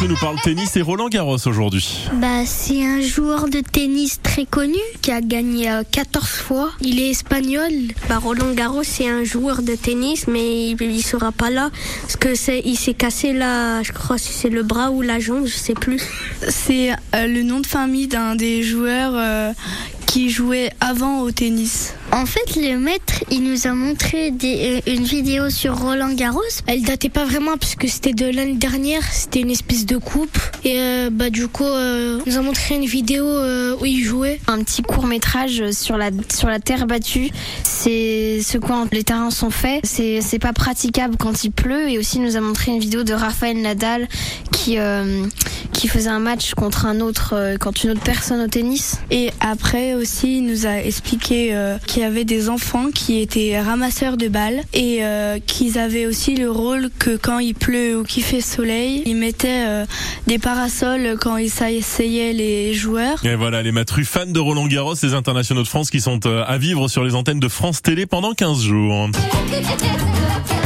Mathieu nous parle tennis et Roland Garros aujourd'hui. Bah, c'est un joueur de tennis très connu qui a gagné euh, 14 fois. Il est espagnol. Bah, Roland Garros, c'est un joueur de tennis, mais il, il sera pas là parce que c'est, il s'est cassé là, je crois si c'est le bras ou la jambe, je sais plus. C'est euh, le nom de famille d'un des joueurs euh, qui jouait avant au tennis. En fait, le maître, il nous a montré des- euh, une vidéo sur Roland Garros. Elle datait pas vraiment puisque c'était de l'année dernière. C'était une espèce de coupe. Et euh, bah du coup, euh, il nous a montré une vidéo euh, où il jouait. un petit court métrage sur la sur la terre battue. C'est ce quand les terrains sont faits. C'est c'est pas praticable quand il pleut et aussi il nous a montré une vidéo de Rafael Nadal qui euh, qui faisait un match contre un autre euh, contre une autre personne au tennis. Et après aussi, il nous a expliqué euh, qu'il y avait des enfants qui étaient ramasseurs de balles et euh, qu'ils avaient aussi le rôle que quand il pleut ou qu'il fait soleil, ils mettaient euh, des parasols quand ils essayaient les joueurs. Et voilà les Matru fans de Roland Garros, les internationaux de France qui sont euh, à vivre sur les antennes de France Télé pendant 15 jours.